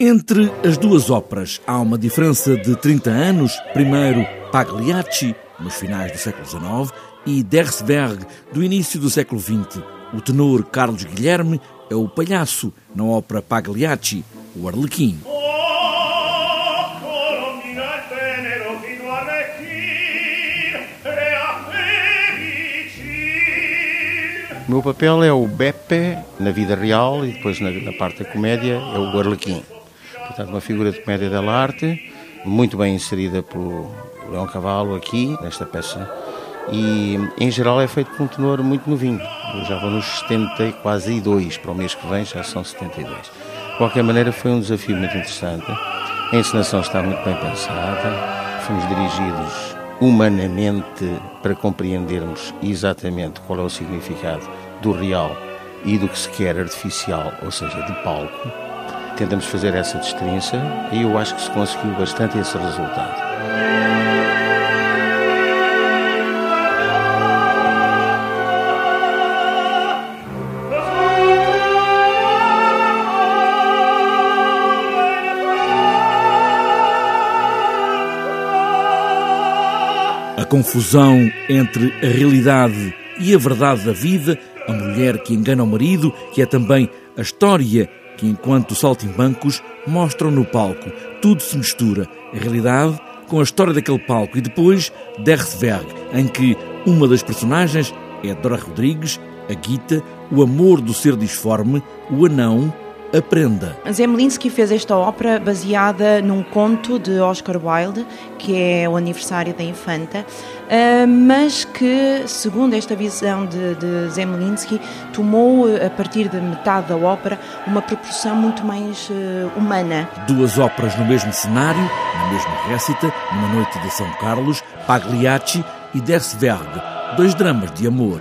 Entre as duas óperas há uma diferença de 30 anos. Primeiro, Pagliacci, nos finais do século XIX, e Dersberg, do início do século XX. O tenor Carlos Guilherme é o palhaço na ópera Pagliacci, o Arlequim. O meu papel é o Beppe na vida real e depois na, na parte da comédia é o Arlequim. Portanto, uma figura de comédia da arte, muito bem inserida pelo Leão Cavalo aqui, nesta peça. E, em geral, é feito por um tenor muito novinho. Eu já vou nos 70, quase 2, para o mês que vem já são 72. De qualquer maneira, foi um desafio muito interessante. A encenação está muito bem pensada. Fomos dirigidos humanamente para compreendermos exatamente qual é o significado do real e do que se quer artificial, ou seja, de palco tentamos fazer essa distinção e eu acho que se conseguiu bastante esse resultado. A confusão entre a realidade e a verdade da vida, a mulher que engana o marido, que é também a história que, enquanto saltimbancos, mostram no palco. Tudo se mistura, a realidade com a história daquele palco e depois Dersberg, em que uma das personagens é Dora Rodrigues, a Guita, o amor do ser disforme, o anão, a prenda. Zemlinsky fez esta ópera baseada num conto de Oscar Wilde, que é o aniversário da infanta, ah, mas que, segundo esta visão de, de Zemlinsky, tomou, a partir de metade da ópera, uma proporção muito mais uh, humana. Duas óperas no mesmo cenário, na mesma récita, numa noite de São Carlos, Pagliacci e Dersberg, dois dramas de amor.